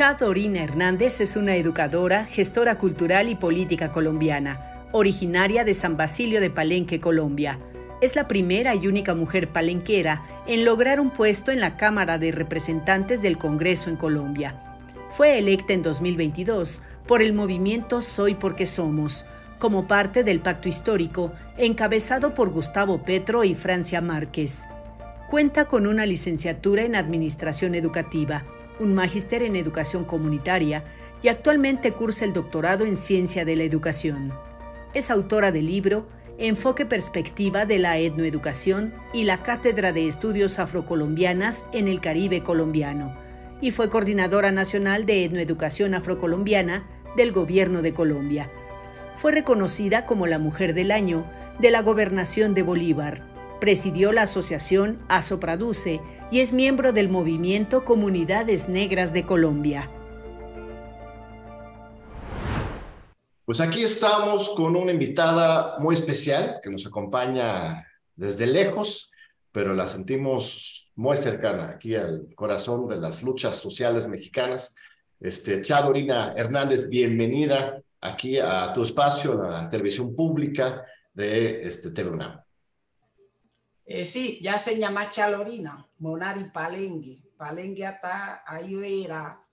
Chad Orina Hernández es una educadora, gestora cultural y política colombiana, originaria de San Basilio de Palenque, Colombia. Es la primera y única mujer palenquera en lograr un puesto en la Cámara de Representantes del Congreso en Colombia. Fue electa en 2022 por el movimiento Soy porque Somos, como parte del pacto histórico encabezado por Gustavo Petro y Francia Márquez. Cuenta con una licenciatura en Administración Educativa, un magíster en Educación Comunitaria y actualmente cursa el doctorado en Ciencia de la Educación. Es autora del libro Enfoque Perspectiva de la Etnoeducación y la Cátedra de Estudios Afrocolombianas en el Caribe Colombiano, y fue coordinadora nacional de Etnoeducación Afrocolombiana del Gobierno de Colombia. Fue reconocida como la Mujer del Año de la Gobernación de Bolívar. Presidió la asociación Asopraduce y es miembro del movimiento Comunidades Negras de Colombia. Pues aquí estamos con una invitada muy especial que nos acompaña desde lejos, pero la sentimos muy cercana aquí al corazón de las luchas sociales mexicanas. Este, Chadorina Hernández, bienvenida aquí a tu espacio, la televisión pública de este, TV eh, ya se llama Chalorina, Monari Palengue. Palengue hasta ahí era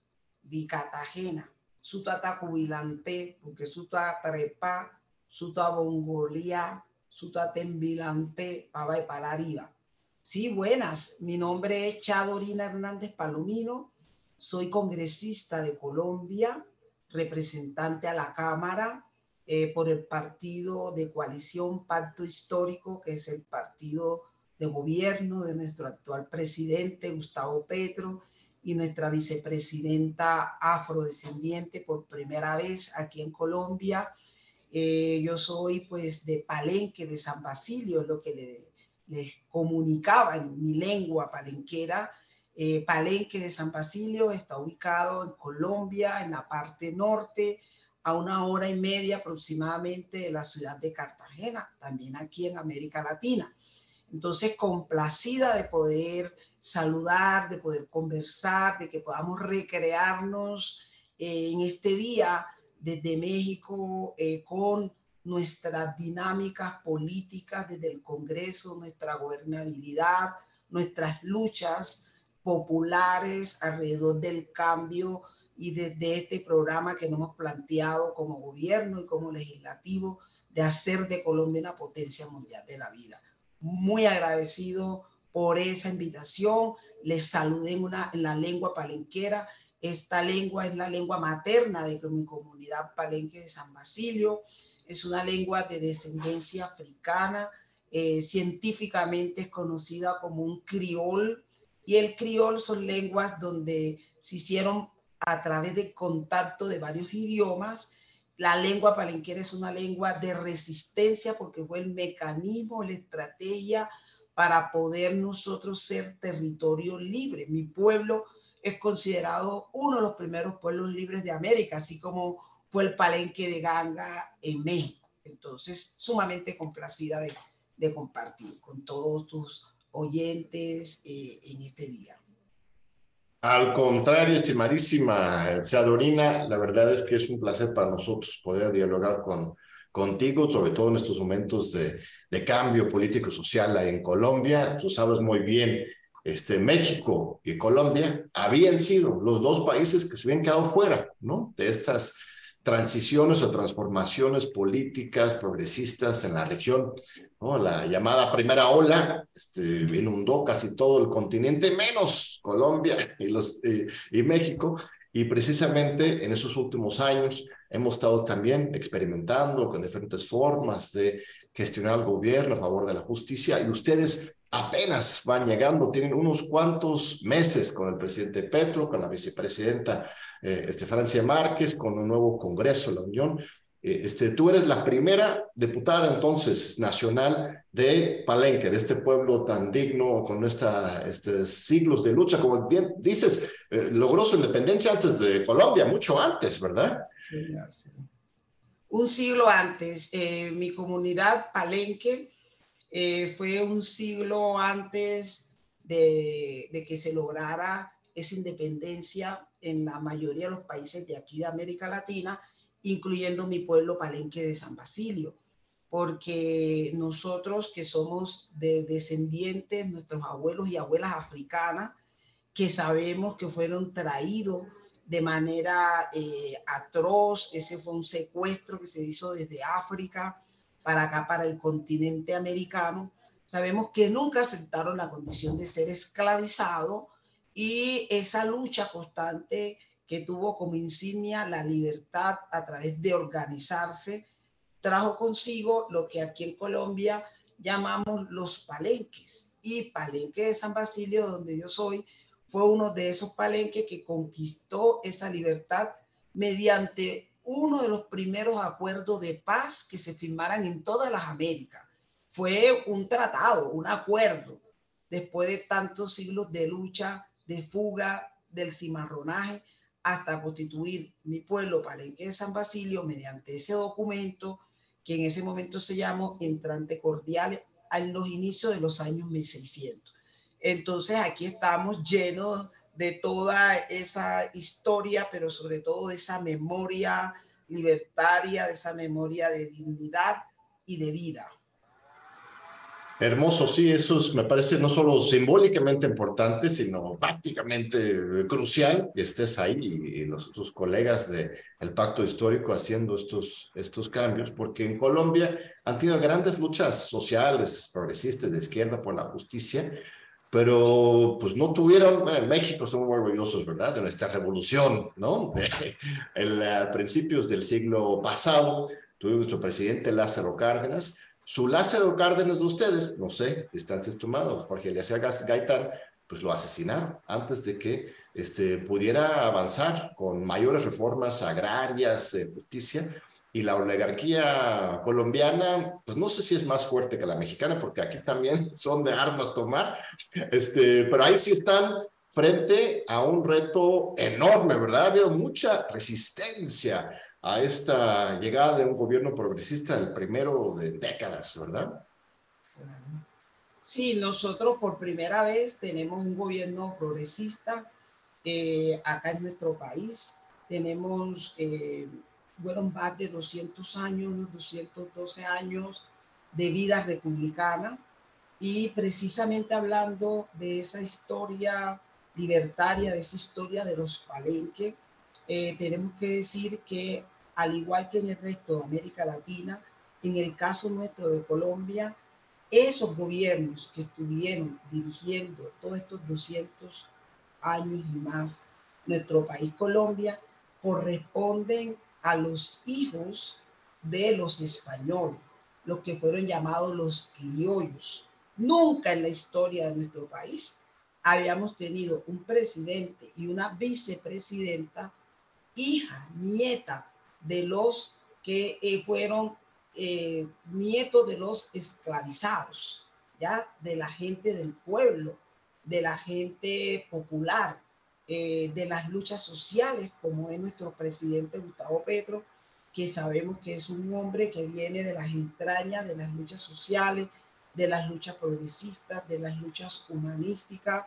de Cartagena. Suta cubilante, porque suta trepa, suta bongolía, suta tembilante, para y para arriba. Sí, buenas. Mi nombre es Chadorina Hernández Palomino. Soy congresista de Colombia, representante a la Cámara eh, por el partido de coalición Pacto Histórico, que es el partido de gobierno de nuestro actual presidente Gustavo Petro y nuestra vicepresidenta afrodescendiente por primera vez aquí en Colombia. Eh, yo soy pues de Palenque, de San Basilio, lo que les comunicaba en mi lengua palenquera. Eh, Palenque de San Basilio está ubicado en Colombia, en la parte norte, a una hora y media aproximadamente de la ciudad de Cartagena, también aquí en América Latina. Entonces, complacida de poder saludar, de poder conversar, de que podamos recrearnos eh, en este día desde México eh, con nuestras dinámicas políticas desde el Congreso, nuestra gobernabilidad, nuestras luchas populares alrededor del cambio y desde este programa que nos hemos planteado como gobierno y como legislativo de hacer de Colombia una potencia mundial de la vida muy agradecido por esa invitación. Les saludé en, una, en la lengua palenquera. Esta lengua es la lengua materna de mi comunidad palenque de San Basilio. Es una lengua de descendencia africana. Eh, científicamente es conocida como un criol. Y el criol son lenguas donde se hicieron a través de contacto de varios idiomas la lengua palenquera es una lengua de resistencia porque fue el mecanismo, la estrategia para poder nosotros ser territorio libre. Mi pueblo es considerado uno de los primeros pueblos libres de América, así como fue el palenque de Ganga en México. Entonces, sumamente complacida de, compartir con todos tus oyentes eh, en este día. Al contrario, estimadísima Chadorina, la verdad es que es un placer para nosotros poder dialogar con, contigo, sobre todo en estos momentos de, de cambio político-social en Colombia. Tú sabes muy bien, este, México y Colombia habían sido los dos países que se habían quedado fuera ¿no? de estas transiciones o transformaciones políticas progresistas en la región. ¿no? La llamada primera ola este, inundó casi todo el continente, menos Colombia y, México. Y precisamente en esos últimos años hemos estado también experimentando con diferentes formas de gestionar el gobierno a favor de la justicia y ustedes apenas van llegando, tienen unos cuantos meses con el presidente Petro, con la vicepresidenta eh, este, Márquez, con un nuevo Congreso de la Unión. Eh, este, tú eres la primera diputada entonces nacional de Palenque, de este pueblo tan digno, con esta, este, siglos de lucha, como bien dices, eh, logró su independencia antes de Colombia, mucho antes, ¿verdad? Sí, sí. Un siglo antes, mi comunidad Palenque fue un siglo antes de, de que se lograra esa independencia en la mayoría de los países de aquí de América Latina, incluyendo mi pueblo Palenque de San Basilio, porque nosotros que somos de descendientes, nuestros abuelos y abuelas africanas, que sabemos que fueron traídos de manera eh, atroz, ese fue un secuestro que se hizo desde África para acá, para el continente americano, sabemos que nunca aceptaron la condición de ser esclavizado y esa lucha constante que tuvo como insignia la libertad a través de organizarse, trajo consigo lo que aquí en Colombia llamamos los palenques. Y Palenque de San Basilio, donde yo soy, fue uno de esos palenques que conquistó esa libertad mediante uno de los primeros acuerdos de paz que se firmaran en todas las Américas fue un tratado, un acuerdo, después de tantos siglos de lucha, de fuga, del cimarronaje, hasta constituir mi pueblo Palenque de San Basilio mediante ese documento que en ese momento se llamó Entrante Cordial en los inicios de los años 1600. Entonces aquí estamos llenos de toda esa historia, pero sobre todo de esa memoria libertaria, de esa memoria de dignidad y de vida. Hermoso, sí, eso me parece no solo simbólicamente importante, sino prácticamente crucial que estés ahí y, los tus colegas del el Pacto Histórico haciendo estos, estos cambios, porque en Colombia han tenido grandes luchas sociales, progresistas, de izquierda por la justicia, pero pues no tuvieron, en México somos orgullosos, ¿verdad?, de nuestra revolución, ¿no? el, a principios del siglo pasado, tuvimos nuestro presidente Lázaro Cárdenas, su Lázaro Cárdenas de ustedes, no sé, distancias tomadas, Jorge Eliezer Gaitán, pues lo asesinaron antes de que este, pudiera avanzar con mayores reformas agrarias, de justicia, y la oligarquía colombiana, pues no sé si es más fuerte que la mexicana, porque aquí también son de armas tomar, este, pero ahí sí están frente a un reto enorme, ¿verdad? Ha habido mucha resistencia a esta llegada de un gobierno progresista, el primero de décadas, ¿verdad? Sí, nosotros por primera vez tenemos un gobierno progresista eh, acá en nuestro país. Tenemos, eh, bueno, más de 200 años, 212 años de vida republicana. Y precisamente hablando de esa historia libertaria, de esa historia de los palenques, eh, tenemos que decir que al igual que en el resto de América Latina, en el caso nuestro de Colombia, esos gobiernos que estuvieron dirigiendo todos estos 200 años y más nuestro país Colombia corresponden a los hijos de los españoles, los que fueron llamados los criollos. Nunca en la historia de nuestro país habíamos tenido un presidente y una vicepresidenta, hija, nieta de los que eh, fueron eh, nietos de los esclavizados, ya de la gente del pueblo, de la gente popular, eh, de las luchas sociales, como es nuestro presidente Gustavo Petro, que sabemos que es un hombre que viene de las entrañas de las luchas sociales, de las luchas progresistas, de las luchas humanísticas,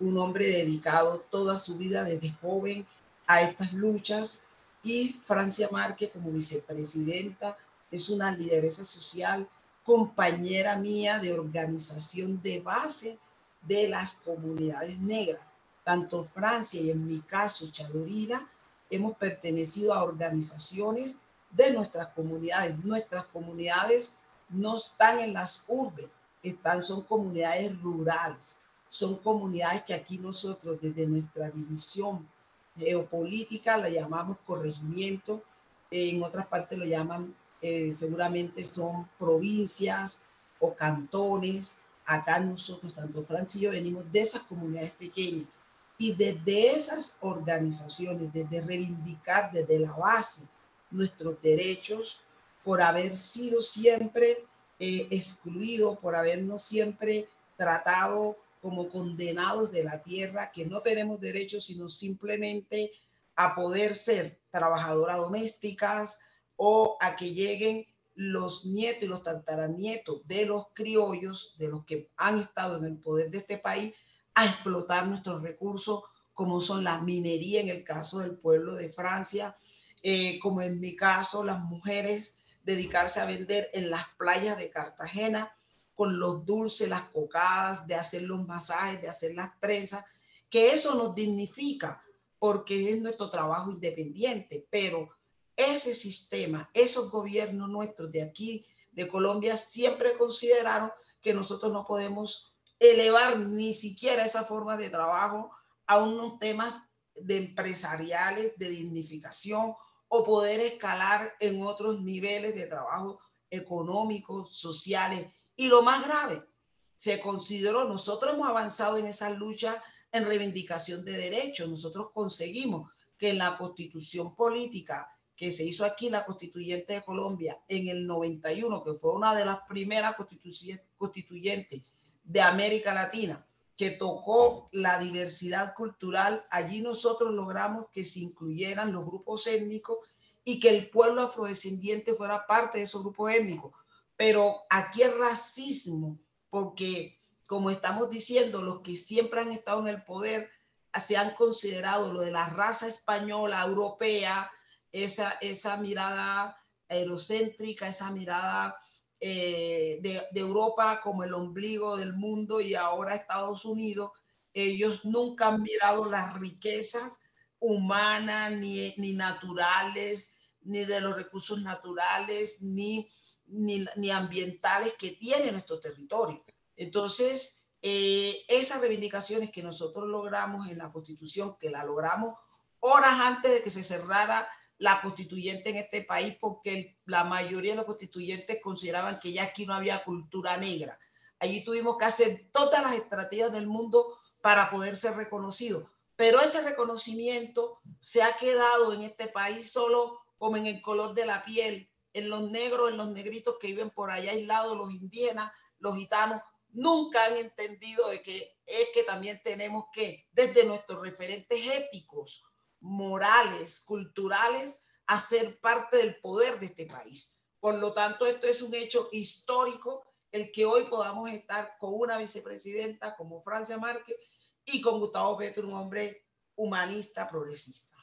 un hombre dedicado toda su vida desde joven a estas luchas y Francia Márquez como vicepresidenta es una lideresa social, compañera mía de organización de base de las comunidades negras. Tanto Francia y en mi caso Chadorina hemos pertenecido a organizaciones de nuestras comunidades. Nuestras comunidades no están en las urbes, están, son comunidades rurales son comunidades que aquí nosotros desde nuestra división geopolítica la llamamos corregimiento, en otras partes lo llaman, eh, seguramente son provincias o cantones. Acá nosotros, tanto Francia y yo, venimos de esas comunidades pequeñas y desde esas organizaciones, desde reivindicar desde la base nuestros derechos por haber sido siempre eh, excluidos, por habernos siempre tratado como condenados de la tierra, que no tenemos derecho sino simplemente a poder ser trabajadoras domésticas o a que lleguen los nietos y los tataranietos de los criollos, de los que han estado en el poder de este país, a explotar nuestros recursos como son la minería en el caso del pueblo de Francia, eh, como en mi caso las mujeres dedicarse a vender en las playas de Cartagena con los dulces, las cocadas, de hacer los masajes, de hacer las trenzas, que eso nos dignifica porque es nuestro trabajo independiente, pero ese sistema, esos gobiernos nuestros de aquí, de Colombia, siempre consideraron que nosotros no podemos elevar ni siquiera esa forma de trabajo a unos temas de empresariales, de dignificación o poder escalar en otros niveles de trabajo económicos, sociales. Y lo más grave, se consideró, nosotros hemos avanzado en esa lucha en reivindicación de derechos. Nosotros conseguimos que en la constitución política que se hizo aquí, la constituyente de Colombia, en el 91, que fue una de las primeras constituyentes de América Latina, que tocó la diversidad cultural, allí nosotros logramos que se incluyeran los grupos étnicos y que el pueblo afrodescendiente fuera parte de esos grupos étnicos. Pero aquí el racismo, porque como estamos diciendo, los que siempre han estado en el poder se han considerado lo de la raza española, europea, esa, esa mirada eurocéntrica, esa mirada eh, de, Europa como el ombligo del mundo y ahora Estados Unidos, ellos nunca han mirado las riquezas humanas ni, ni naturales, ni de los recursos naturales, ni, ni, ni ambientales que tiene nuestro territorio. Entonces, eh, esas reivindicaciones que nosotros logramos en la Constitución, que la logramos horas antes de que se cerrara la constituyente en este país, porque la mayoría de los constituyentes consideraban que ya aquí no había cultura negra. Allí tuvimos que hacer todas las estrategias del mundo para poder ser reconocidos. Pero ese reconocimiento se ha quedado en este país solo como en el color de la piel, en los negros, en los negritos que viven por allá aislados, los indígenas, los gitanos, nunca han entendido de que es que también tenemos que, desde nuestros referentes éticos, morales, culturales, hacer parte del poder de este país. Por lo tanto, esto es un hecho histórico, el que hoy podamos estar con una vicepresidenta como Francia Márquez y con Gustavo Petro, un hombre humanista, progresista.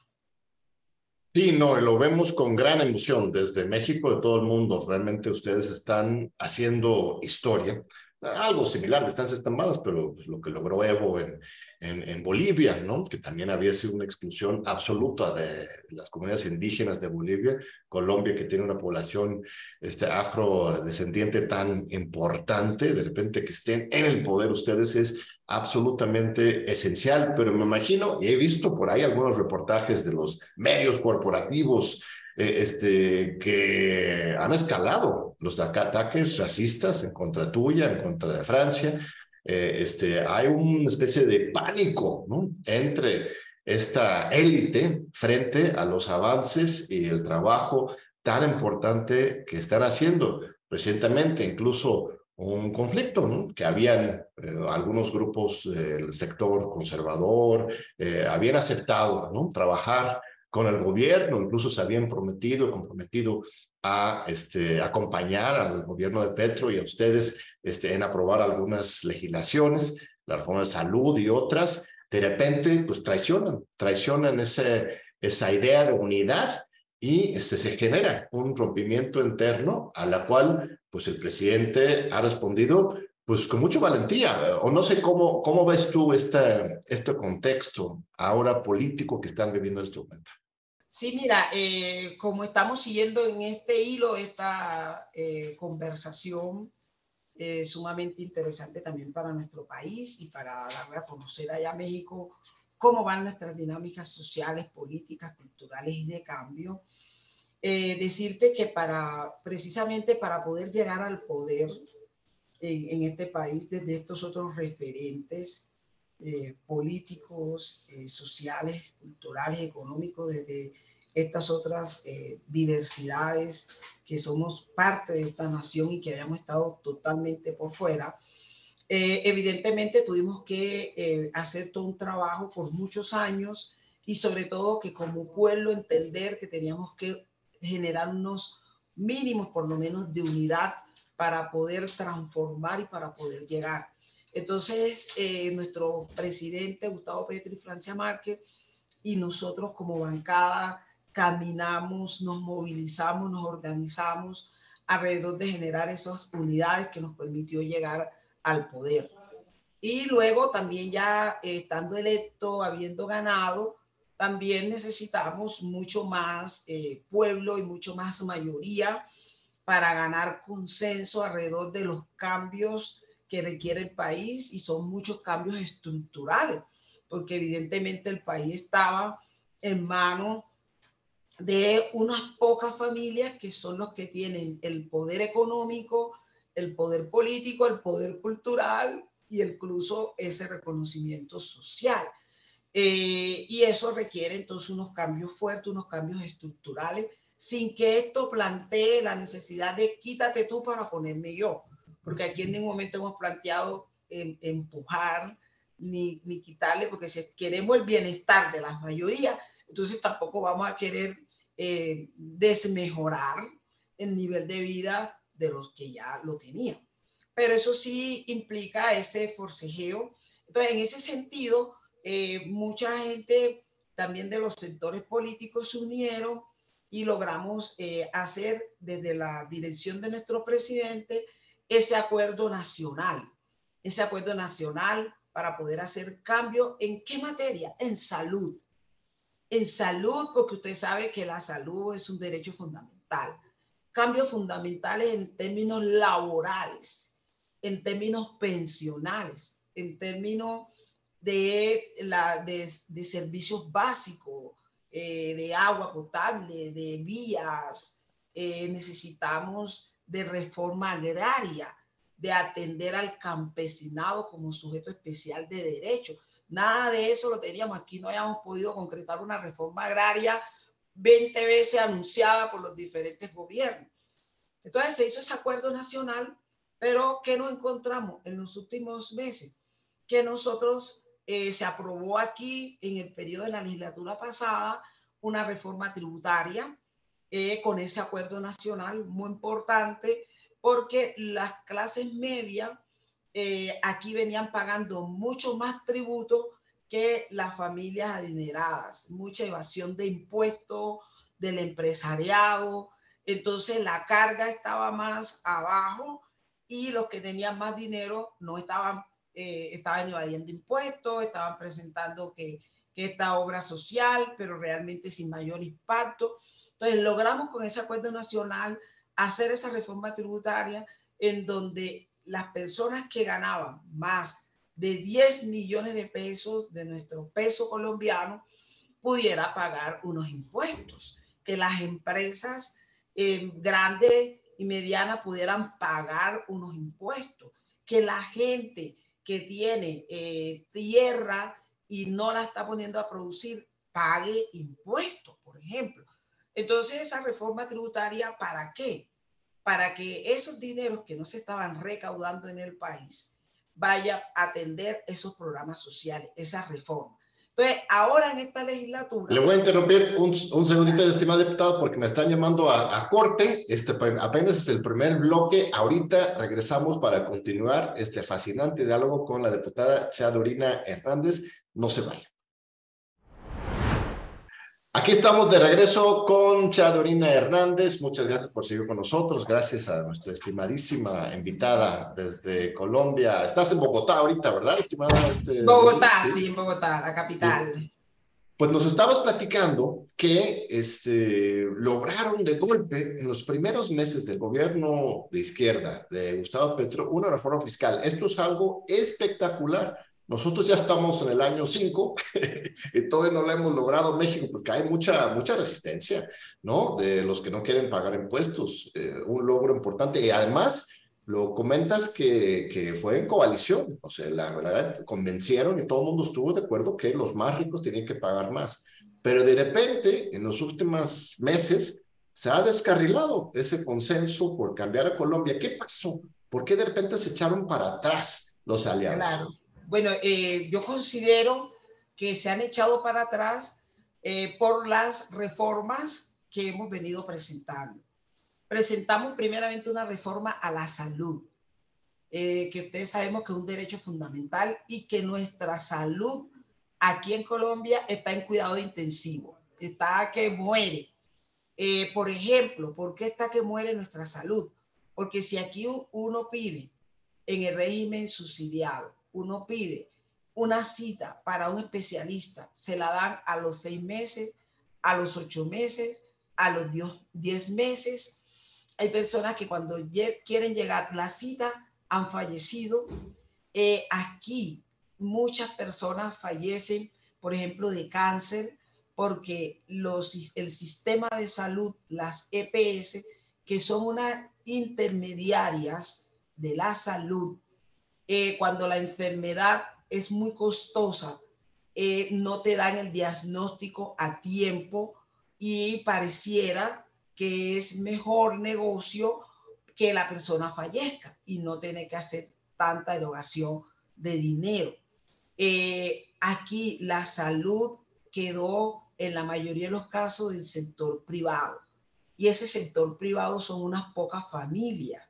Sí, no, lo vemos con gran emoción desde México, de todo el mundo. Realmente ustedes están haciendo historia algo similar, distancias tan malas, pero pues, lo que logró Evo en, en, Bolivia, ¿no? que también había sido una exclusión absoluta de las comunidades indígenas de Bolivia, Colombia, que tiene una población este, afrodescendiente tan importante, de repente que estén en el poder ustedes es absolutamente esencial, pero me imagino, y he visto por ahí algunos reportajes de los medios corporativos eh, este, que han escalado los ataques racistas en contra tuya, en contra de Francia. Eh, este, hay una especie de pánico entre esta élite frente a los avances y el trabajo tan importante que están haciendo. Recientemente, incluso un conflicto, ¿no? que habían eh, algunos grupos del sector conservador, habían aceptado trabajar con el gobierno, incluso se habían prometido, comprometido a este, acompañar al gobierno de Petro y a ustedes este, en aprobar algunas legislaciones, la reforma de salud y otras, de repente pues traicionan, traicionan ese, esa idea de unidad y este, se genera un rompimiento interno a la cual pues el presidente ha respondido pues con mucha valentía, o no sé cómo, cómo ves tú este, este contexto ahora político que están viviendo en este momento. Sí, mira, eh, como estamos siguiendo en este hilo esta eh, conversación eh, sumamente interesante también para nuestro país y para darle a conocer allá a México cómo van nuestras dinámicas sociales, políticas, culturales y de cambio. decirte que para precisamente para poder llegar al poder en este país desde estos otros referentes, eh, políticos, eh, sociales, culturales, económicos, desde estas otras eh, diversidades que somos parte de esta nación y que habíamos estado totalmente por fuera. evidentemente tuvimos que hacer todo un trabajo por muchos años y sobre todo que como pueblo entender que teníamos que generar unos mínimos por lo menos de unidad para poder transformar y para poder llegar. Entonces, eh, nuestro presidente Gustavo Petro y Francia Márquez y nosotros como bancada caminamos, nos movilizamos, nos organizamos alrededor de generar esas unidades que nos permitió llegar al poder. Y luego también ya eh, estando electo, habiendo ganado, también necesitamos mucho más eh, pueblo y mucho más mayoría para ganar consenso alrededor de los cambios que requiere el país y son muchos cambios estructurales, porque evidentemente el país estaba en manos de unas pocas familias que son los que tienen el poder económico, el poder político, el poder cultural y incluso ese reconocimiento social. Eh, y eso requiere entonces unos cambios fuertes, unos cambios estructurales, sin que esto plantee la necesidad de quítate tú para ponerme yo, porque aquí en ningún momento hemos planteado empujar ni, ni quitarle, porque si queremos el bienestar de las mayorías, entonces tampoco vamos a querer eh, desmejorar el nivel de vida de los que ya lo tenían. Pero eso sí implica ese forcejeo. Entonces, en ese sentido, eh, mucha gente también de los sectores políticos se unieron y logramos eh, hacer desde la dirección de nuestro presidente ese acuerdo nacional, ese acuerdo nacional para poder hacer cambio en qué materia? En salud. En salud, porque usted sabe que la salud es un derecho fundamental. Cambios fundamentales en términos laborales, en términos pensionales, en términos de, la, de, servicios básicos, eh, de agua potable, de vías. Eh, necesitamos de reforma agraria, de atender al campesinado como sujeto especial de derecho. Nada de eso lo teníamos aquí, no habíamos podido concretar una reforma agraria 20 veces anunciada por los diferentes gobiernos. Entonces se hizo ese acuerdo nacional, pero ¿qué nos encontramos en los últimos meses? Que nosotros eh, se aprobó aquí en el periodo de la legislatura pasada una reforma tributaria eh, con ese acuerdo nacional muy importante porque las clases medias eh, aquí venían pagando mucho más tributo que las familias adineradas, mucha evasión de impuestos del empresariado, entonces la carga estaba más abajo y los que tenían más dinero no estaban eh, estaban evadiendo impuestos, estaban presentando que, que esta obra social, pero realmente sin mayor impacto. Entonces logramos con ese acuerdo nacional hacer esa reforma tributaria en donde las personas que ganaban más de 10 millones de pesos de nuestro peso colombiano pudiera pagar unos impuestos, que las empresas eh, grandes y medianas pudieran pagar unos impuestos, que la gente que tiene eh, tierra y no la está poniendo a producir pague impuestos, por ejemplo. Entonces, esa reforma tributaria, ¿para qué? Para que esos dineros que no se estaban recaudando en el país vaya a atender esos programas sociales, esa reforma. Entonces, ahora en esta legislatura... Le voy a interrumpir un, un segundito, estimado diputado, porque me están llamando a, a, corte. Este apenas es el primer bloque. Ahorita regresamos para continuar este fascinante diálogo con la diputada Chadorina Hernández. No se vaya. Aquí estamos de regreso con Chadorina Hernández. Muchas gracias por seguir con nosotros. Gracias a nuestra estimadísima invitada desde Colombia. Estás en Bogotá ahorita, ¿verdad, estimada? Este, Bogotá, sí, en Bogotá, la capital. Pues nos estabas platicando que este, lograron de golpe en los primeros meses del gobierno de izquierda de Gustavo Petro una reforma fiscal. Esto es algo espectacular nosotros ya estamos en el año 5 y todavía no lo hemos logrado México porque hay mucha, mucha resistencia, ¿no? De los que no quieren pagar impuestos. Eh, un logro importante. Y además, lo comentas que, que fue en coalición. O sea, la verdad, convencieron y todo el mundo estuvo de acuerdo que los más ricos tenían que pagar más. Pero de repente, en los últimos meses, se ha descarrilado ese consenso por cambiar a Colombia. ¿Qué pasó? ¿Por qué de repente se echaron para atrás los aliados? Claro. Bueno, eh, yo considero que se han echado para atrás eh, por las reformas que hemos venido presentando. Presentamos primeramente una reforma a la salud. eh, que ustedes sabemos que es un derecho fundamental y que nuestra salud aquí en Colombia está en cuidado intensivo, está que muere. Por ejemplo, ¿por qué está que muere nuestra salud? Porque si aquí uno pide en el régimen subsidiado, uno pide una cita para un especialista, se la dan a los seis meses, a los ocho meses, a los diez meses. Hay personas que cuando quieren llegar la cita han fallecido. Eh, aquí muchas personas fallecen, por ejemplo, de cáncer, porque el sistema de salud, las EPS, que son unas intermediarias de la salud, eh, cuando la enfermedad es muy costosa, eh, no te dan el diagnóstico a tiempo y pareciera que es mejor negocio que la persona fallezca y no tiene que hacer tanta erogación de dinero. Eh, aquí la salud quedó en la mayoría de los casos del sector privado y ese sector privado son unas pocas familias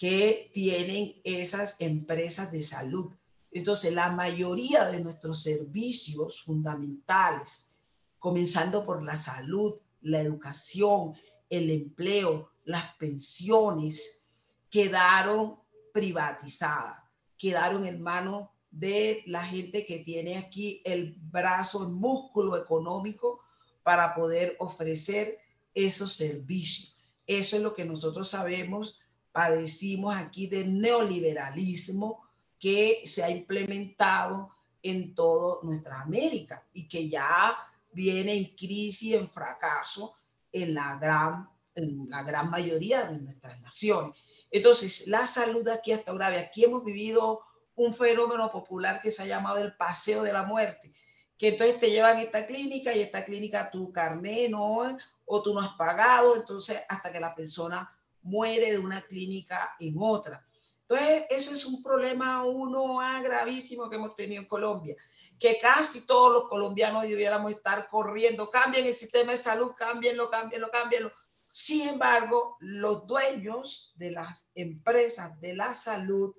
que tienen esas empresas de salud. Entonces, la mayoría de nuestros servicios fundamentales, comenzando por la salud, la educación, el empleo, las pensiones, quedaron privatizadas, quedaron en manos de la gente que tiene aquí el brazo, el músculo económico para poder ofrecer esos servicios. Eso es lo que nosotros sabemos, padecimos aquí del neoliberalismo que se ha implementado en toda nuestra América y que ya viene en crisis, en fracaso en la gran, en la gran mayoría de nuestras naciones. Entonces, la salud aquí hasta grave. Aquí hemos vivido un fenómeno popular que se ha llamado el paseo de la muerte, que entonces te llevan a esta clínica y esta clínica tu carné no, o tú no has pagado, entonces hasta que la persona muere de una clínica en otra. Entonces, eso es un problema uno gravísimo que hemos tenido en Colombia, que casi todos los colombianos debiéramos estar corriendo, cambien el sistema de salud, cámbienlo, cámbienlo, cámbienlo. Sin embargo, los dueños de las empresas de la salud,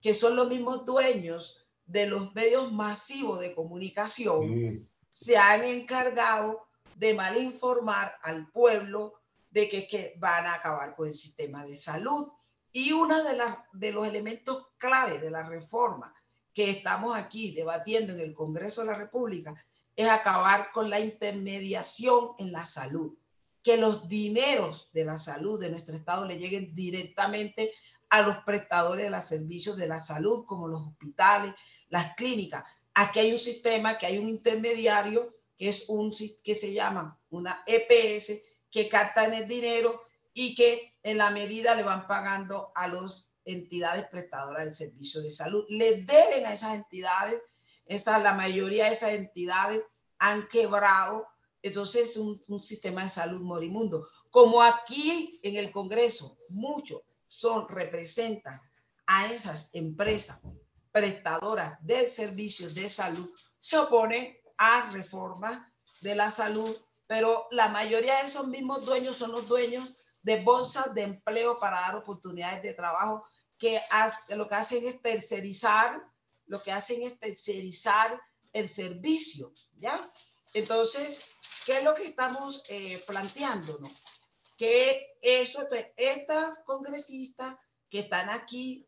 que son los mismos dueños de los medios masivos de comunicación, mm. se han encargado de malinformar al pueblo de que, que van a acabar con el sistema de salud y uno de, de los elementos clave de la reforma que estamos aquí debatiendo en el Congreso de la República es acabar con la intermediación en la salud, que los dineros de la salud de nuestro Estado le lleguen directamente a los prestadores de los servicios de la salud, como los hospitales, las clínicas. Aquí hay un sistema, que hay un intermediario, que es un que se llama una EPS, que captan el dinero y que en la medida le van pagando a las entidades prestadoras de servicios de salud. Le deben a esas entidades, esa, la mayoría de esas entidades han quebrado, entonces es un, un sistema de salud morimundo. Como aquí en el Congreso, muchos son, representan a esas empresas prestadoras de servicios de salud, se oponen a reformas de la salud, pero la mayoría de esos mismos dueños son los dueños de bolsas de empleo para dar oportunidades de trabajo que lo que hacen es tercerizar, lo que hacen es tercerizar el servicio, ¿ya? Entonces, ¿qué es lo que estamos eh, planteándonos? Que eso, estas congresistas que están aquí,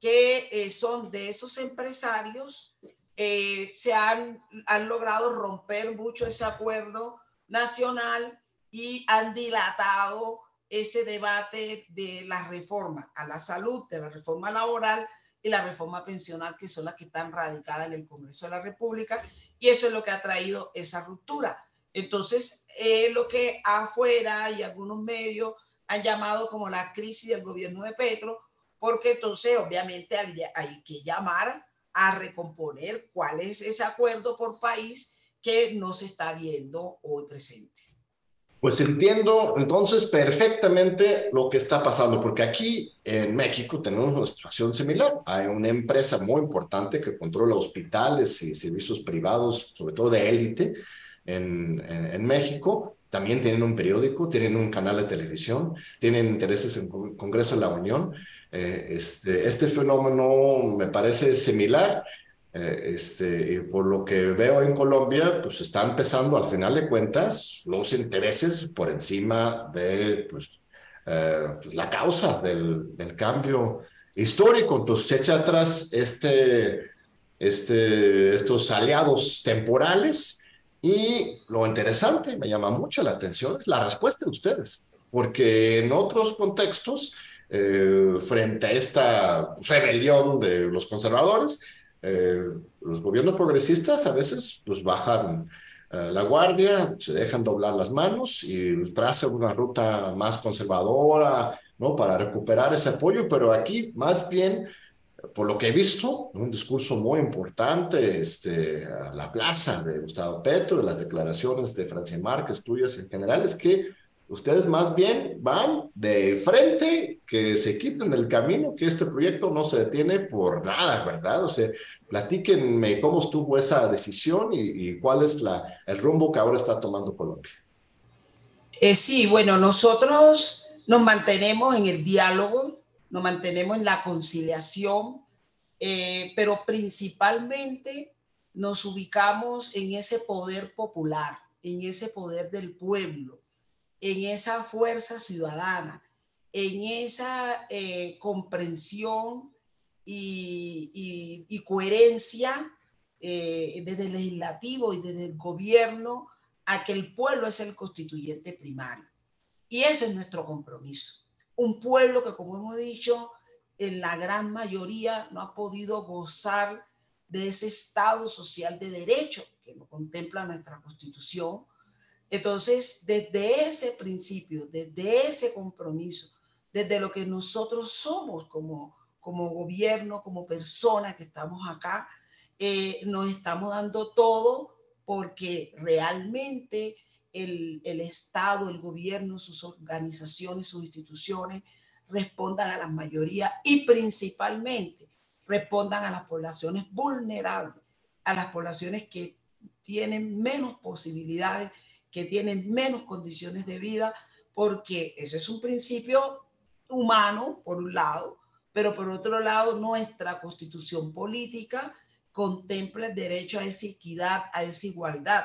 que eh, son de esos empresarios, eh, se han, han logrado romper mucho ese acuerdo nacional y han dilatado ese debate de la reforma a la salud, de la reforma laboral y la reforma pensional, que son las que están radicadas en el Congreso de la República, y eso es lo que ha traído esa ruptura. Entonces, es lo que afuera y algunos medios han llamado como la crisis del gobierno de Petro, porque entonces obviamente hay que llamar a recomponer cuál es ese acuerdo por país que no se está viendo hoy presente. Pues entiendo entonces perfectamente lo que está pasando, porque aquí en México tenemos una situación similar. Hay una empresa muy importante que controla hospitales y servicios privados, sobre todo de élite, en, en, México. También tienen un periódico, tienen un canal de televisión, tienen intereses en Congreso de la Unión, este, este fenómeno me parece similar. Este, y por lo que veo en Colombia, pues está empezando al final de cuentas los intereses por encima de pues, pues la causa del, del, cambio histórico. Entonces se echa atrás este, este, estos aliados temporales y lo interesante, me llama mucho la atención, es la respuesta de ustedes, porque en otros contextos, eh, frente a esta rebelión de los conservadores, eh, los gobiernos progresistas a veces pues, bajan eh, la guardia, se dejan doblar las manos y trazan una ruta más conservadora, ¿no? Para recuperar ese apoyo, pero aquí más bien por lo que he visto, un discurso muy importante, este, a la plaza de Gustavo Petro, las declaraciones de Francia Márquez, tuyas en general, es que ustedes más bien van de frente, que se quiten el camino, que este proyecto no se detiene por nada, ¿verdad? O sea, platíquenme cómo estuvo esa decisión y, cuál es el rumbo que ahora está tomando Colombia. Eh, sí, bueno, nosotros nos mantenemos en el diálogo nos mantenemos en la conciliación, eh, pero principalmente nos ubicamos en ese poder popular, en ese poder del pueblo, en esa fuerza ciudadana, en esa eh, comprensión y, coherencia eh, desde el legislativo y desde el gobierno a que el pueblo es el constituyente primario. Y ese es nuestro compromiso un pueblo que, como hemos dicho, en la gran mayoría no ha podido gozar de ese Estado social de derecho que lo contempla nuestra Constitución. Entonces, desde ese principio, desde ese compromiso, desde lo que nosotros somos como, como gobierno, como personas que estamos acá, eh, nos estamos dando todo porque realmente el, Estado, el gobierno, sus organizaciones, sus instituciones respondan a la mayoría y principalmente respondan a las poblaciones vulnerables, a las poblaciones que tienen menos posibilidades, que tienen menos condiciones de vida, porque ese es un principio humano, por un lado, pero por otro lado, nuestra constitución política contempla el derecho a esa equidad, a esa igualdad.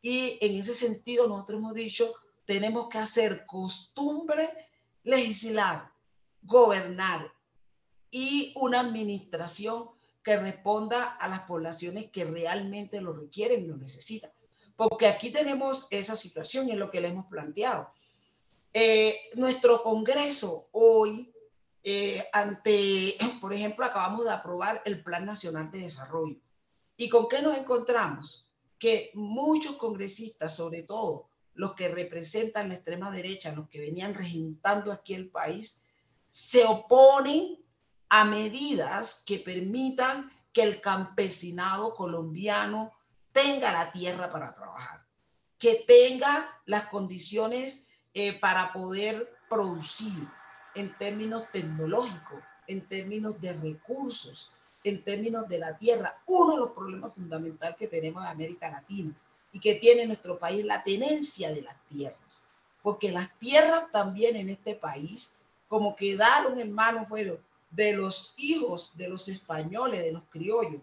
Y en ese sentido nosotros hemos dicho, tenemos que hacer costumbre legislar, gobernar y una administración que responda a las poblaciones que realmente lo requieren y lo necesitan. Porque aquí tenemos esa situación y es lo que le hemos planteado. Eh, nuestro Congreso hoy, eh, ante, por ejemplo, acabamos de aprobar el Plan Nacional de Desarrollo. ¿Y con qué nos encontramos? que muchos congresistas, sobre todo los que representan la extrema derecha, los que venían regentando aquí el país, se oponen a medidas que permitan que el campesinado colombiano tenga la tierra para trabajar, que tenga las condiciones eh, para poder producir en términos tecnológicos, en términos de recursos, en términos de la tierra. Uno de los problemas fundamentales que tenemos en América Latina y que tiene nuestro país, la tenencia de las tierras. Porque las tierras también en este país, como quedaron en manos fueron de los hijos de los españoles, de los criollos,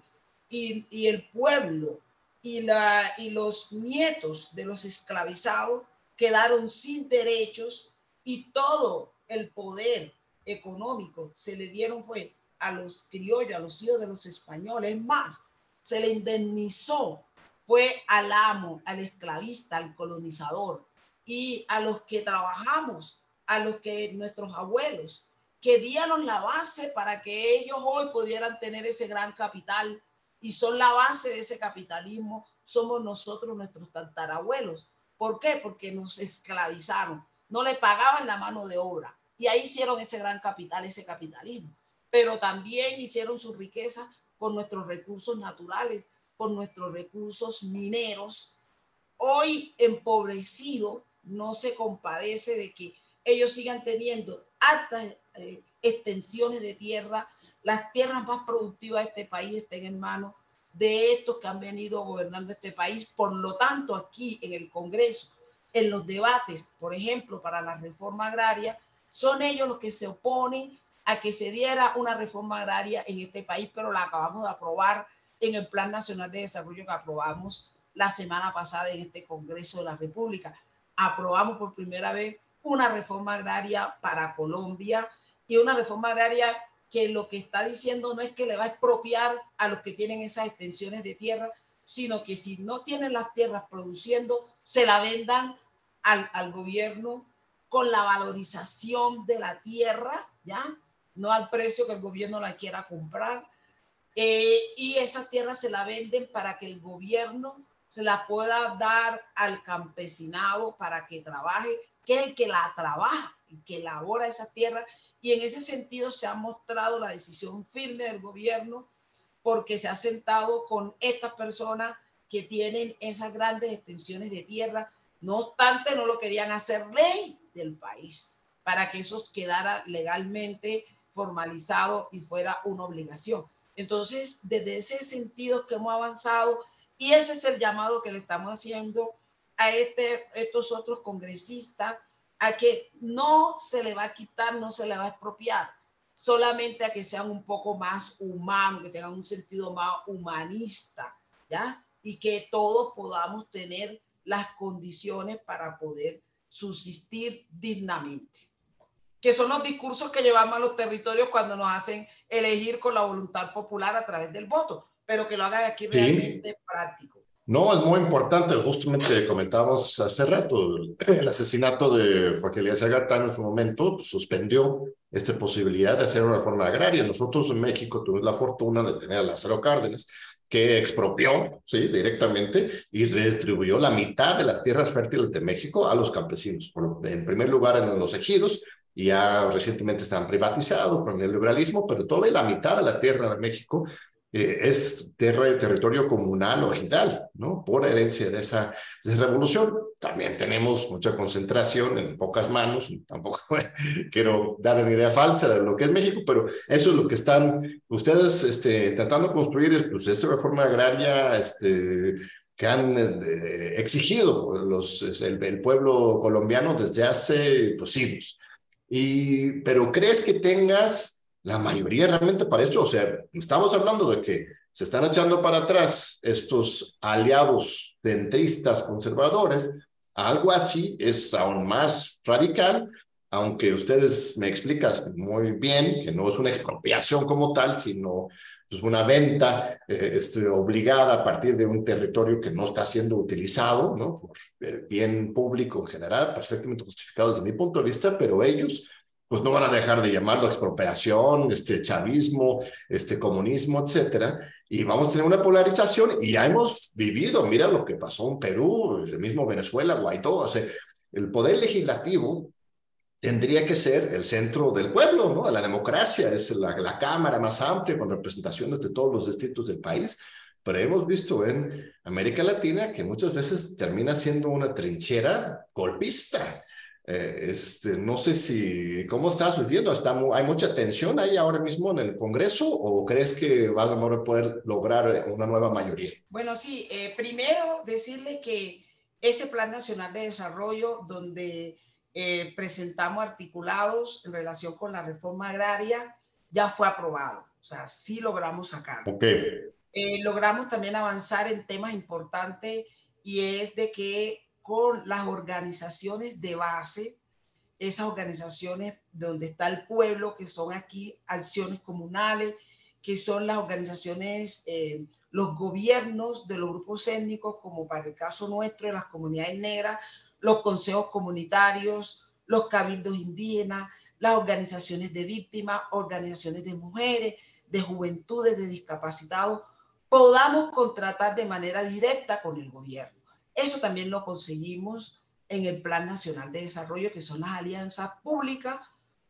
y, y el pueblo y, la, y los nietos de los esclavizados quedaron sin derechos y todo el poder económico se le dieron fue a los criollos, a los hijos de los españoles. más, se le indemnizó, fue al amo, al esclavista, al colonizador y a los que trabajamos, a los que nuestros abuelos, que dieron la base para que ellos hoy pudieran tener ese gran capital y son la base de ese capitalismo, somos nosotros, nuestros tatarabuelos. ¿Por qué? Porque nos esclavizaron, no le pagaban la mano de obra y ahí hicieron ese gran capital, ese capitalismo pero también hicieron su riqueza con nuestros recursos naturales, con nuestros recursos mineros. Hoy empobrecido, no se compadece de que ellos sigan teniendo altas eh, extensiones de tierra, las tierras más productivas de este país estén en manos de estos que han venido gobernando este país. Por lo tanto, aquí en el Congreso, en los debates, por ejemplo, para la reforma agraria, son ellos los que se oponen a que se diera una reforma agraria en este país, pero la acabamos de aprobar en el Plan Nacional de Desarrollo que aprobamos la semana pasada en este Congreso de la República. Aprobamos por primera vez una reforma agraria para Colombia y una reforma agraria que lo que está diciendo no es que le va a expropiar a los que tienen esas extensiones de tierra, sino que si no tienen las tierras produciendo, se la vendan al, al gobierno con la valorización de la tierra, ¿ya? No al precio que el gobierno la quiera comprar. Eh, y esa tierra se la venden para que el gobierno se la pueda dar al campesinado para que trabaje, que el que la trabaja, que elabora esa tierra. Y en ese sentido se ha mostrado la decisión firme del gobierno porque se ha sentado con estas personas que tienen esas grandes extensiones de tierra. No obstante, no lo querían hacer ley del país para que eso quedara legalmente formalizado y fuera una obligación. Entonces, desde ese sentido que hemos avanzado y ese es el llamado que le estamos haciendo a este, estos otros congresistas, a que no se le va a quitar, no se le va a expropiar, solamente a que sean un poco más humanos, que tengan un sentido más humanista, ¿ya? Y que todos podamos tener las condiciones para poder subsistir dignamente. Que son los discursos que llevamos a los territorios cuando nos hacen elegir con la voluntad popular a través del voto, pero que lo hagan aquí realmente práctico. No, es muy importante. Justamente comentamos hace rato, el asesinato de Joaquín Elías Agatán en su momento pues, suspendió esta posibilidad de hacer una reforma agraria. Nosotros en México tuvimos la fortuna de tener a Lázaro Cárdenas, que expropió ¿sí? directamente y redistribuyó la mitad de las tierras fértiles de México a los campesinos. En primer lugar en los ejidos, y ya recientemente están privatizados con el liberalismo, pero toda la mitad de la tierra de México eh, es territorio comunal original, ¿no? Por herencia de esa, de revolución. También tenemos mucha concentración en pocas manos, tampoco quiero dar una idea falsa de lo que es México, pero eso es lo que están ustedes este, tratando de construir, pues, esta reforma agraria este, que han eh, exigido los, el, el, pueblo colombiano desde hace pues, siglos. Y, pero ¿crees que tengas la mayoría realmente para esto, o sea, estamos hablando de que se están echando para atrás estos aliados centristas conservadores, algo así es aún más radical, aunque ustedes me explicas muy bien que no es una expropiación como tal, sino pues una venta eh, este, obligada a partir de un territorio que no está siendo utilizado, ¿no? Por eh, bien público en general, perfectamente justificado desde mi punto de vista, pero ellos pues no van a dejar de llamarlo expropiación, este chavismo, este comunismo, etcétera, y vamos a tener una polarización y ya hemos vivido, mira lo que pasó en Perú, el mismo Venezuela, Guaidó, o sea, el poder legislativo tendría que ser el centro del pueblo, ¿no? La democracia, es la, la cámara más amplia con representaciones de todos los distritos del país, pero hemos visto en América Latina que muchas veces termina siendo una trinchera golpista eh, este, no sé si, ¿cómo estás viviendo? Está, ¿Hay mucha tensión ahí ahora mismo en el Congreso o crees que vas a poder lograr una nueva mayoría? Bueno, sí, eh, primero decirle que ese Plan Nacional de Desarrollo donde eh, presentamos articulados en relación con la reforma agraria ya fue aprobado, o sea, sí logramos sacarlo. Okay. logramos también avanzar en temas importantes y es de que con las organizaciones de base, esas organizaciones donde está el pueblo, que son aquí acciones comunales, que son las organizaciones, eh, los gobiernos de los grupos étnicos, como para el caso nuestro de las comunidades negras, los consejos comunitarios, los cabildos indígenas, las organizaciones de víctimas, organizaciones de mujeres, de juventudes, de discapacitados, podamos contratar de manera directa con el gobierno. Eso también lo conseguimos en el Plan Nacional de Desarrollo, que son las alianzas públicas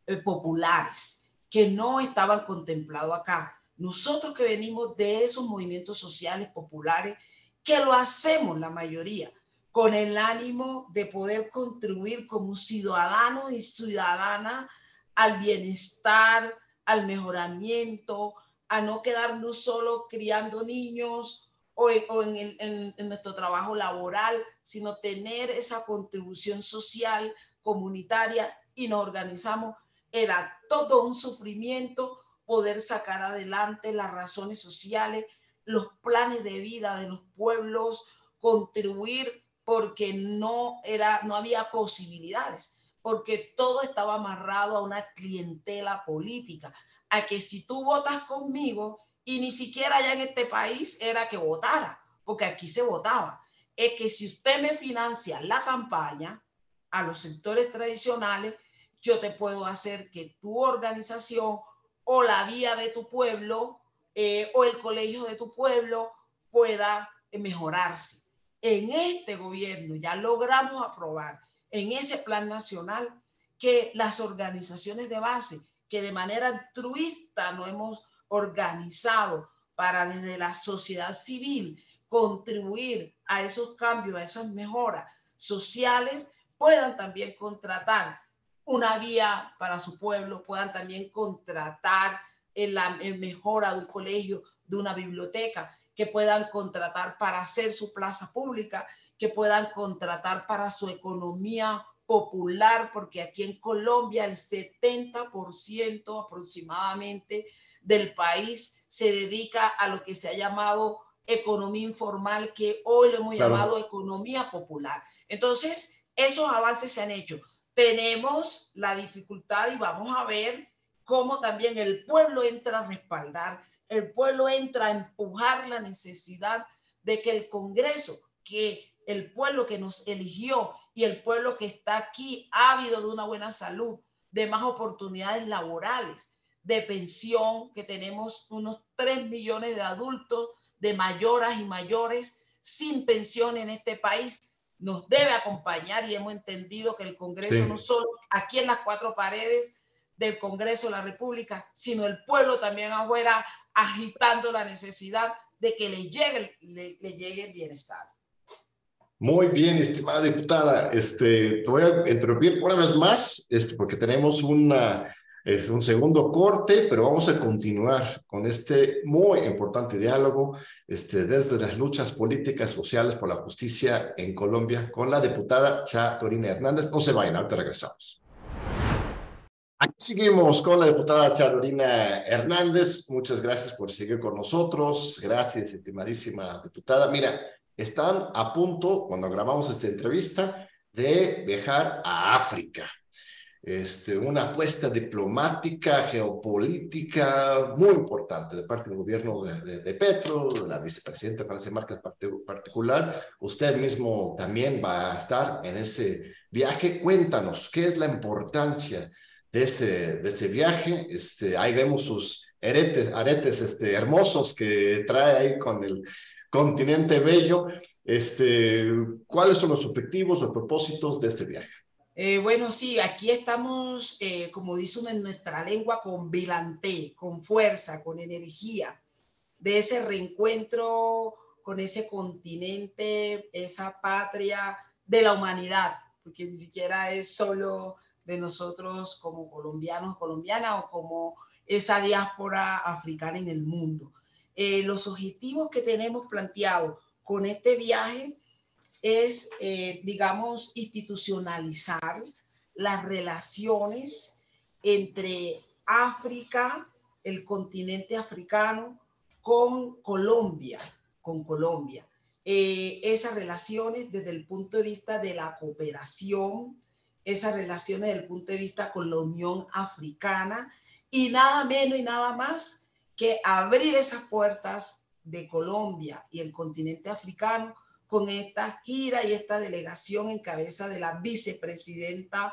eh, populares, que no estaban contemplados acá. Nosotros que venimos de esos movimientos sociales populares, que lo hacemos la mayoría, con el ánimo de poder contribuir como ciudadano y ciudadana al bienestar, al mejoramiento, a no quedarnos solo criando niños o, en, nuestro trabajo laboral, sino tener esa contribución social, comunitaria y nos organizamos era todo un sufrimiento poder sacar adelante las razones sociales, los planes de vida de los pueblos, contribuir porque no era no había posibilidades, porque todo estaba amarrado a una clientela política, a que si tú votas conmigo y ni siquiera allá en este país era que votara, porque aquí se votaba, es que si usted me financia la campaña a los sectores tradicionales, yo te puedo hacer que tu organización o la vía de tu pueblo eh, o el colegio de tu pueblo pueda mejorarse. En este gobierno ya logramos aprobar en ese plan nacional que las organizaciones de base que de manera altruista no hemos organizado para desde la sociedad civil contribuir a esos cambios, a esas mejoras sociales, puedan también contratar una vía para su pueblo, puedan también contratar en la mejora de un colegio, de una biblioteca, que puedan contratar para hacer su plaza pública, que puedan contratar para su economía popular, porque aquí en Colombia el 70% aproximadamente del país se dedica a lo que se ha llamado economía informal, que hoy lo hemos llamado economía popular. Entonces, esos avances se han hecho tenemos la dificultad y vamos a ver cómo también el pueblo entra a respaldar, el pueblo entra a empujar la necesidad de que el Congreso, que el pueblo que nos eligió y el pueblo que está aquí ávido de una buena salud, de más oportunidades laborales, de pensión, que tenemos unos 3 millones de adultos, de mayoras y mayores sin pensión en este país, nos debe acompañar y hemos entendido que el Congreso no solo aquí en las cuatro paredes del Congreso de la República, sino el pueblo también afuera agitando la necesidad de que le llegue, le, llegue el bienestar. Muy bien, estimada diputada. Este, te voy a interrumpir una vez más, este, porque tenemos una, es un segundo corte, pero vamos a continuar con este muy importante diálogo este, desde las luchas políticas sociales por la justicia en Colombia con la diputada Cha Dorina Hernández. No se vayan, ahorita regresamos. Aquí seguimos con la diputada Charolina Hernández. Muchas gracias por seguir con nosotros. Gracias, estimadísima diputada. Mira, están a punto, cuando grabamos esta entrevista, de viajar a África este, una apuesta diplomática, geopolítica muy importante de parte del gobierno de, de, Petro, de la vicepresidenta Francia Márquez particular. Usted mismo también va a estar en ese viaje. Cuéntanos, ¿qué es la importancia de ese, de ese viaje? Este, ahí vemos sus aretes, aretes este, hermosos que trae ahí con el continente bello. Este, ¿Cuáles son los objetivos, los propósitos de este viaje? Eh, bueno, sí, aquí estamos, eh, como dice en nuestra lengua, con vilante, con fuerza, con energía, de ese reencuentro con ese continente, esa patria de la humanidad, porque ni siquiera es solo de nosotros como colombianos, colombianas o como esa diáspora africana en el mundo. Eh, los objetivos que tenemos planteados con este viaje es, eh, digamos, institucionalizar las relaciones entre África, el continente africano, con Colombia, con Colombia. Eh, esas relaciones desde el punto de vista de la cooperación, esas relaciones desde el punto de vista con la Unión Africana y nada menos y nada más que abrir esas puertas de Colombia y el continente africano con esta gira y esta delegación en cabeza de la vicepresidenta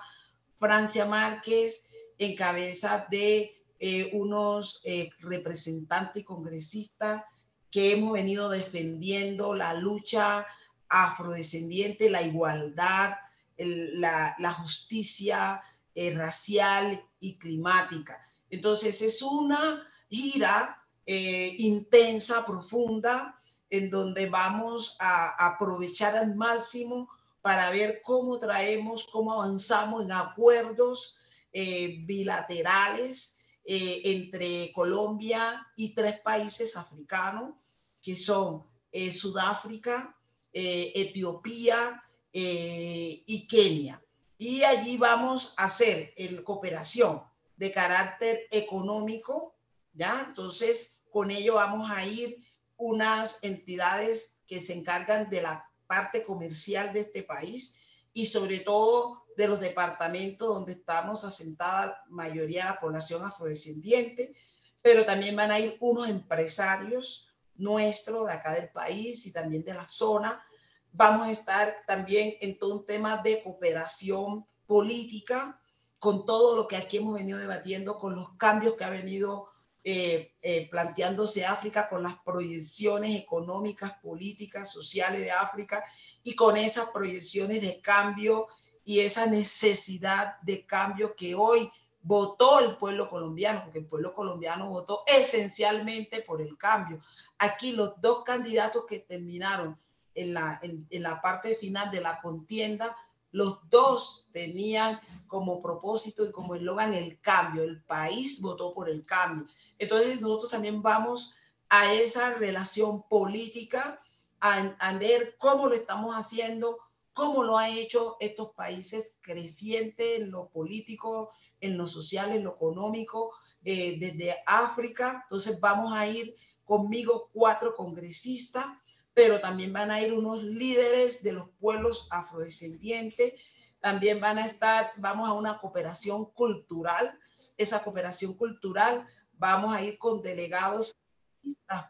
Francia Márquez, en cabeza de eh, unos eh, representantes y congresistas que hemos venido defendiendo la lucha afrodescendiente, la igualdad, la, justicia eh, racial y climática. Entonces es una gira intensa, profunda, en donde vamos a aprovechar al máximo para ver cómo traemos, cómo avanzamos en acuerdos eh, bilaterales eh, entre Colombia y tres países africanos, que son eh, Sudáfrica, Etiopía y Kenia. Y allí vamos a hacer en cooperación de carácter económico, ¿ya? Entonces, con ello vamos a ir unas entidades que se encargan de la parte comercial de este país y sobre todo de los departamentos donde estamos asentada la mayoría de la población afrodescendiente, pero también van a ir unos empresarios nuestros de acá del país y también de la zona. Vamos a estar también en todo un tema de cooperación política con todo lo que aquí hemos venido debatiendo, con los cambios que ha venido eh, eh, planteándose África, con las proyecciones económicas, políticas, sociales de África y con esas proyecciones de cambio y esa necesidad de cambio que hoy votó el pueblo colombiano, porque el pueblo colombiano votó esencialmente por el cambio. Aquí los dos candidatos que terminaron en la, en, en la parte final de la contienda, los dos tenían como propósito y como eslogan el cambio. El país votó por el cambio. Entonces nosotros también vamos a esa relación política, a, a ver cómo lo estamos haciendo, cómo lo han hecho estos países crecientes en lo político, en lo social, en lo económico, eh, desde África. Entonces vamos a ir conmigo cuatro congresistas, pero también van a ir unos líderes de los pueblos afrodescendientes. También van a estar, vamos a una cooperación cultural. Esa cooperación cultural, vamos a ir con delegados,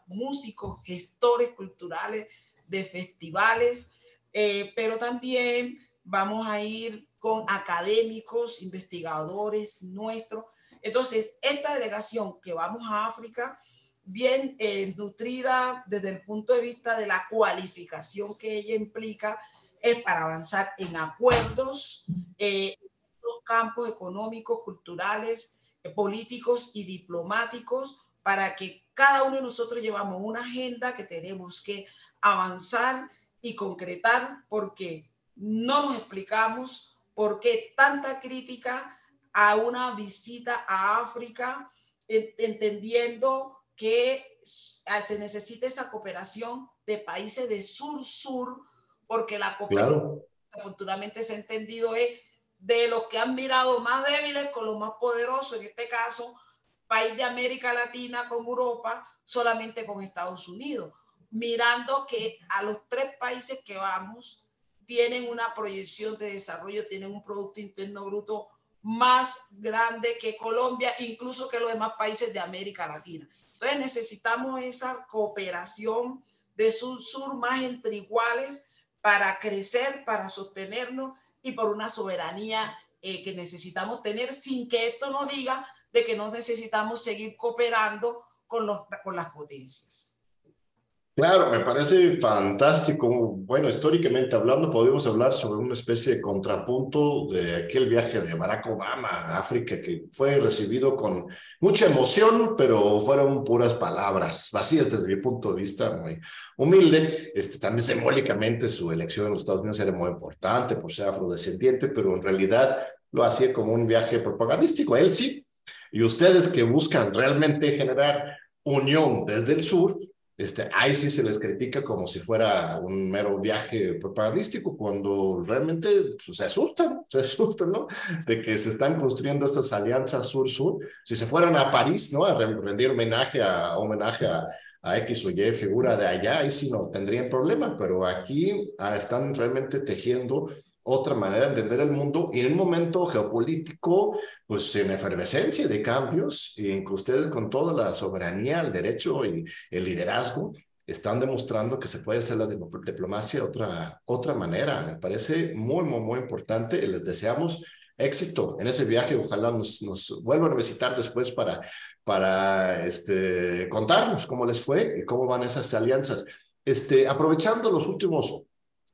músicos, gestores culturales de festivales, eh, pero también vamos a ir con académicos, investigadores nuestros. Entonces, esta delegación que vamos a África, bien eh, nutrida desde el punto de vista de la cualificación que ella implica, es para avanzar en acuerdos eh, en los campos económicos, culturales, políticos y diplomáticos, para que cada uno de nosotros llevamos una agenda que tenemos que avanzar y concretar porque no nos explicamos por qué tanta crítica a una visita a África, entendiendo que se necesita esa cooperación de países de sur-sur, porque la cooperación, afortunadamente se ha entendido, es de los que han mirado más débiles con los más poderosos, en este caso, país de América Latina con Europa, solamente con Estados Unidos mirando que a los tres países que vamos tienen una proyección de desarrollo, tienen un Producto Interno Bruto más grande que Colombia, incluso que los demás países de América Latina. Entonces necesitamos esa cooperación de sur-sur más entre iguales para crecer, para sostenernos y por una soberanía eh, que necesitamos tener sin que esto nos diga de que no necesitamos seguir cooperando con, los, con las potencias. Claro, me parece fantástico. Bueno, históricamente hablando, podemos hablar sobre una especie de contrapunto de aquel viaje de Barack Obama a África que fue recibido con mucha emoción, pero fueron puras palabras vacías desde mi punto de vista, muy humilde. Este, también simbólicamente su elección en los Estados Unidos era muy importante por ser afrodescendiente, pero en realidad lo hacía como un viaje propagandístico. Él sí. Y ustedes que buscan realmente generar unión desde el sur, este, ahí sí se les critica como si fuera un mero viaje propagandístico, cuando realmente pues, se asustan, se asustan, ¿no? De que se están construyendo estas alianzas sur-sur. Si se fueran a París, ¿no? A rendir homenaje a, homenaje a, a X o Y figura de allá, ahí sí no tendrían problema, pero aquí ah, están realmente tejiendo otra manera de entender el mundo y en un momento geopolítico, pues en efervescencia de cambios, y en que ustedes con toda la soberanía, el derecho y el liderazgo, están demostrando que se puede hacer la diplomacia de otra, otra manera. Me parece muy, muy, muy importante. Les deseamos éxito en ese viaje. Ojalá nos, nos vuelvan a visitar después para, para este, contarnos cómo les fue y cómo van esas alianzas. Este, aprovechando los últimos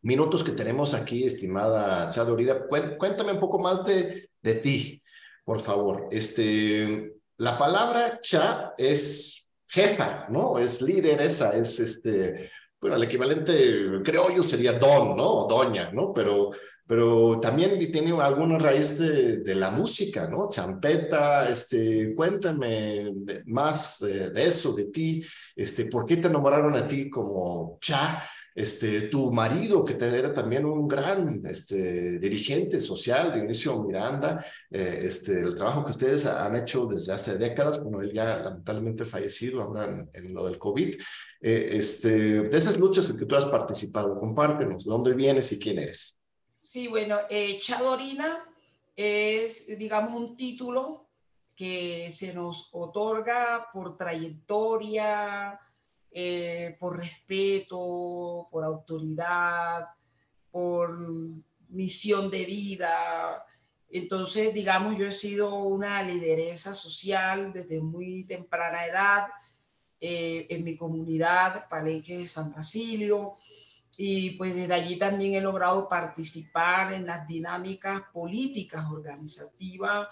minutos que tenemos aquí, estimada Chad Orida, cuéntame un poco más de, de ti, por favor. Este, la palabra Cha es jefa, ¿no? Es líder, esa es este, bueno, el equivalente criollo sería don, ¿no? O doña, ¿no? Pero, pero también tiene alguna raíz de, la música, ¿no? Champeta, este, cuéntame más de, de, eso, de ti, este, ¿por qué te nombraron a ti como Cha? Este, tu marido, que era también un gran este, dirigente social, Dionisio Miranda, eh, este, el trabajo que ustedes han hecho desde hace décadas, bueno, él ya lamentablemente fallecido ahora en, lo del COVID, eh, este, de esas luchas en que tú has participado, compártenos, ¿de dónde vienes y quién eres? Sí, bueno, eh, Chadorina es, digamos, un título que se nos otorga por trayectoria, eh, por respeto, por autoridad, por misión de vida. Entonces, digamos, yo he sido una lideresa social desde muy temprana edad eh, en mi comunidad, Palenque de San Basilio, y pues desde allí también he logrado participar en las dinámicas políticas organizativas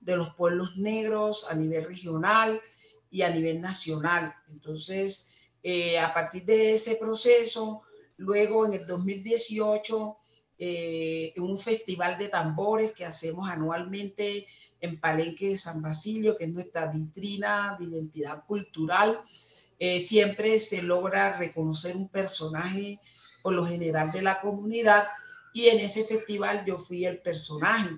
de los pueblos negros a nivel regional y a nivel nacional. Entonces, eh, a partir de ese proceso, luego en el 2018, eh, un festival de tambores que hacemos anualmente en Palenque de San Basilio, que es nuestra vitrina de identidad cultural, eh, siempre se logra reconocer un personaje por lo general de la comunidad y en ese festival yo fui el personaje.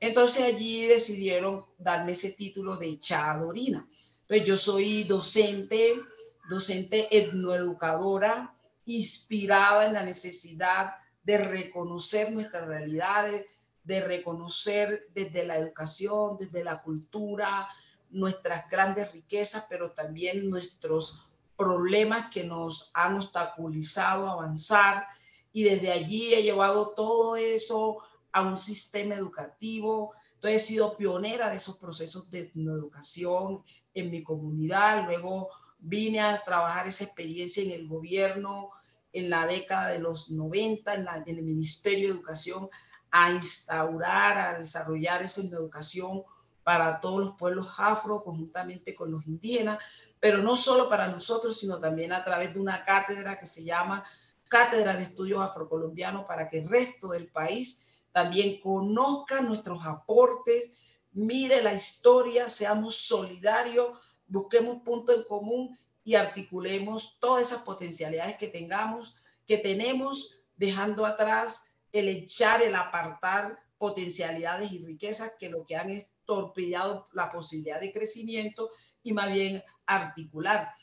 Entonces allí decidieron darme ese título de Chadorina. Pues yo soy docente, docente etnoeducadora, inspirada en la necesidad de reconocer nuestras realidades, de reconocer desde la educación, desde la cultura, nuestras grandes riquezas, pero también nuestros problemas que nos han obstaculizado avanzar. Y desde allí he llevado todo eso a un sistema educativo. Entonces he sido pionera de esos procesos de educación en mi comunidad. Luego vine a trabajar esa experiencia en el gobierno en la década de los 90, en, el Ministerio de Educación, a instaurar, a desarrollar esa educación para todos los pueblos afro, conjuntamente con los indígenas, pero no solo para nosotros, sino también a través de una cátedra que se llama Cátedra de Estudios Afrocolombianos para que el resto del país también conozca nuestros aportes, mire la historia, seamos solidarios, busquemos puntos en común y articulemos todas esas potencialidades que tengamos, que tenemos, dejando atrás el echar, el apartar potencialidades y riquezas que lo que han es torpedeado la posibilidad de crecimiento y más bien articular.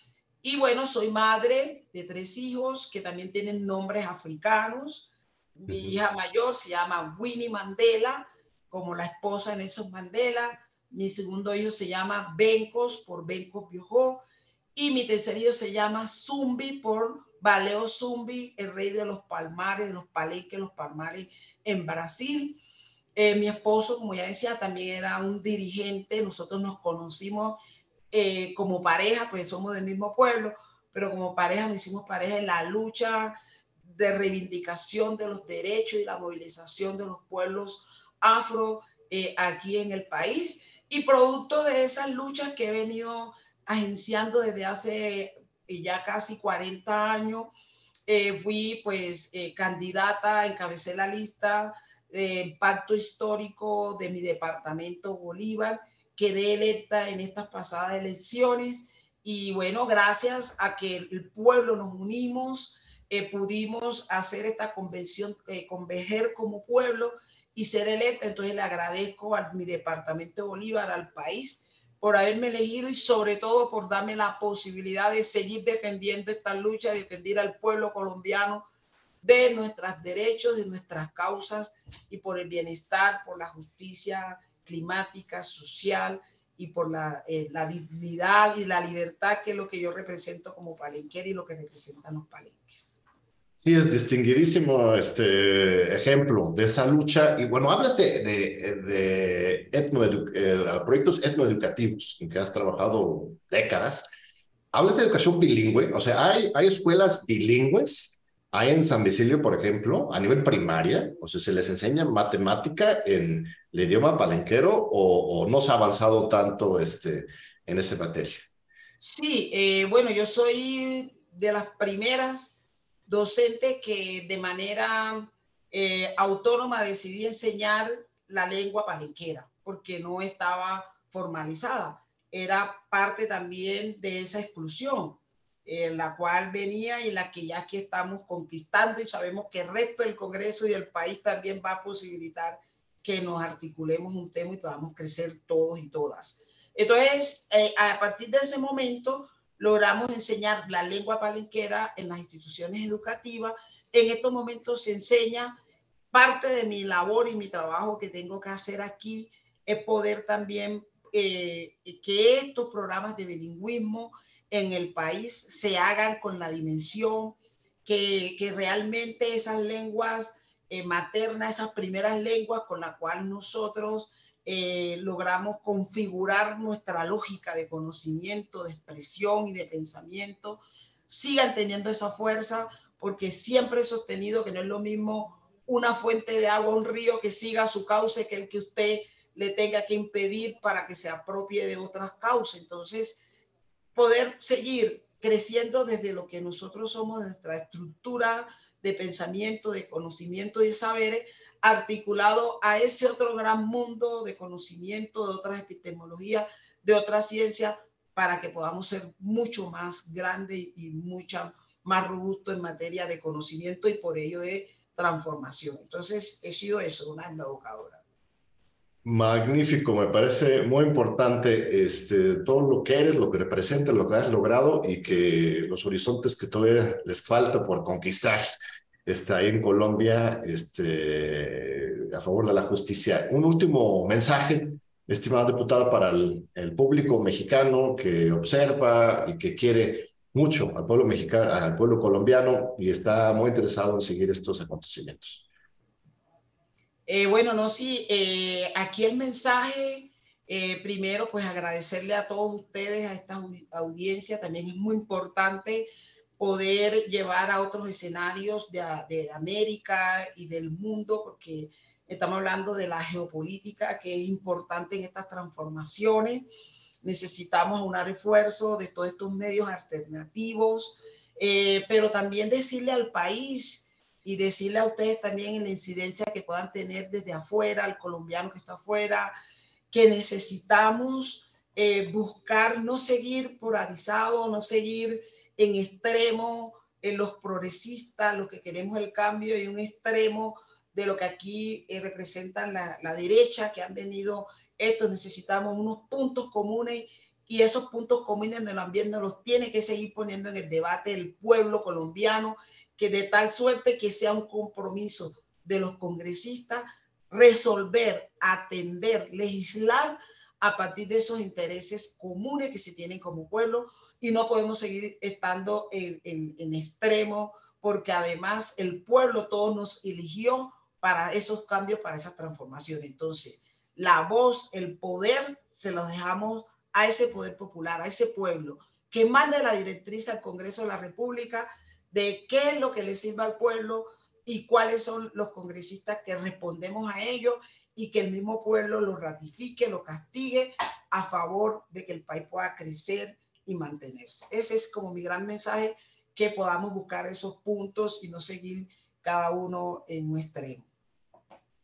Y bueno, soy madre de tres hijos que también tienen nombres africanos. Mi hija mayor se llama Winnie Mandela, como la esposa de Nelson Mandela. Mi segundo hijo se llama Bencos, por Bencos Biojó. Y mi tercer hijo se llama Zumbi, por Baleo Zumbi, el rey de los palmares, de los palenques, los palmares en Brasil. Eh, mi esposo, como ya decía, también era un dirigente. Nosotros nos conocimos eh, como pareja, pues somos del mismo pueblo, pero como pareja nos hicimos pareja en la lucha de reivindicación de los derechos y la movilización de los pueblos afro eh, aquí en el país. Y producto de esas luchas que he venido agenciando desde hace eh, ya casi 40 años, fui pues candidata, encabecé la lista de pacto histórico de mi departamento Bolívar quedé electa en estas pasadas elecciones y bueno, gracias a que el pueblo nos unimos, eh, pudimos hacer esta convención, eh, converger como pueblo y ser electa. Entonces le agradezco a mi departamento Bolívar, al país, por haberme elegido y sobre todo por darme la posibilidad de seguir defendiendo esta lucha, defender al pueblo colombiano de nuestros derechos, de nuestras causas y por el bienestar, por la justicia climática, social y por la, eh, la, dignidad y la libertad que es lo que yo represento como palenquera y lo que representan los palenques. Sí, es distinguidísimo este ejemplo de esa lucha. Y bueno, hablas de, de, de eh, proyectos etnoeducativos en que has trabajado décadas. Hablas de educación bilingüe, o sea, hay, hay escuelas bilingües hay en San Vicilio, por ejemplo, a nivel primaria, o sea, se les enseña matemática en el idioma palenquero o, no se ha avanzado tanto este, en esa materia. Sí, eh, bueno, yo soy de las primeras docentes que de manera eh, autónoma decidí enseñar la lengua palenquera, porque no estaba formalizada. Era parte también de esa exclusión en la cual venía y la que ya aquí estamos conquistando y sabemos que el resto del Congreso y del país también va a posibilitar que nos articulemos un tema y podamos crecer todos y todas. Entonces, eh, a partir de ese momento, logramos enseñar la lengua palenquera en las instituciones educativas. En estos momentos se enseña parte de mi labor y mi trabajo que tengo que hacer aquí es poder también eh, que estos programas de bilingüismo en el país se hagan con la dimensión que, que realmente esas lenguas eh, maternas, esas primeras lenguas con las cuales nosotros eh, logramos configurar nuestra lógica de conocimiento, de expresión y de pensamiento, sigan teniendo esa fuerza, porque siempre he sostenido que no es lo mismo una fuente de agua, un río que siga su cauce que el que usted le tenga que impedir para que se apropie de otras causas. Entonces, poder seguir creciendo desde lo que nosotros somos, nuestra estructura de pensamiento, de conocimiento y saberes, articulado a ese otro gran mundo de conocimiento, de otras epistemologías, de otras ciencias, para que podamos ser mucho más grande y mucho más robusto en materia de conocimiento y por ello de transformación. Entonces, he sido eso, una educadora. Magnífico, me parece muy importante este, todo lo que eres, lo que representa, lo que has logrado y que los horizontes que todavía les falta por conquistar está ahí en Colombia este, a favor de la justicia. Un último mensaje, estimado diputado, para el, el público mexicano que observa y que quiere mucho al pueblo mexicano, al pueblo colombiano y está muy interesado en seguir estos acontecimientos. Eh, bueno, no, sí, eh, aquí el mensaje, eh, primero, pues agradecerle a todos ustedes, a esta audiencia, también es muy importante poder llevar a otros escenarios de, de América y del mundo, porque estamos hablando de la geopolítica que es importante en estas transformaciones. Necesitamos un refuerzo de todos estos medios alternativos, pero también decirle al país y decirle a ustedes también en la incidencia que puedan tener desde afuera, al colombiano que está afuera, que necesitamos eh, buscar no seguir polarizado, no seguir en extremo en los progresistas, los que queremos el cambio, y un extremo de lo que aquí eh, representan la, la derecha, que han venido esto, necesitamos unos puntos comunes y esos puntos comunes en el ambiente los tiene que seguir poniendo en el debate el pueblo colombiano que de tal suerte que sea un compromiso de los congresistas resolver, atender, legislar a partir de esos intereses comunes que se tienen como pueblo y no podemos seguir estando en, en, extremo porque además el pueblo todo nos eligió para esos cambios, para esa transformación. Entonces, la voz, el poder, se los dejamos a ese poder popular, a ese pueblo, que mande la directriz al Congreso de la República de qué es lo que le sirve al pueblo y cuáles son los congresistas que respondemos a ello y que el mismo pueblo lo ratifique, lo castigue a favor de que el país pueda crecer y mantenerse. Ese es como mi gran mensaje, que podamos buscar esos puntos y no seguir cada uno en un extremo.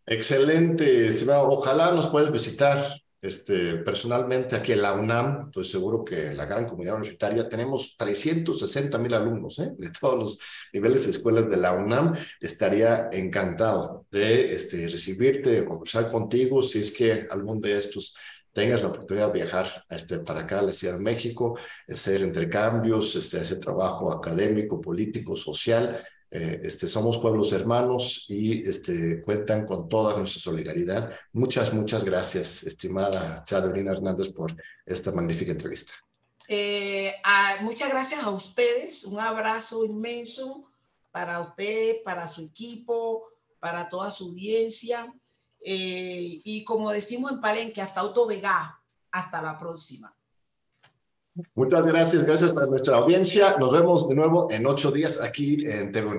Excelente, estimado. Ojalá nos puedas visitar este, personalmente aquí en la UNAM, estoy seguro que en la gran comunidad universitaria tenemos 360 mil alumnos ¿eh? de todos los niveles de escuelas de la UNAM. Estaría encantado de este, recibirte, de conversar contigo, si es que algún de estos tengas la oportunidad de viajar este, para acá a la Ciudad de México, hacer intercambios, este, hacer trabajo académico, político, social eh, este, somos pueblos hermanos y este, cuentan con toda nuestra solidaridad. Muchas, muchas gracias, estimada Chadolina Hernández, por esta magnífica entrevista. Eh, muchas gracias a ustedes, un abrazo inmenso para ustedes, para su equipo, para toda su audiencia. Eh, y como decimos en Palenque, hasta Autovega, hasta la próxima. Muchas gracias, gracias a nuestra audiencia. Nos vemos de nuevo en ocho días aquí en TV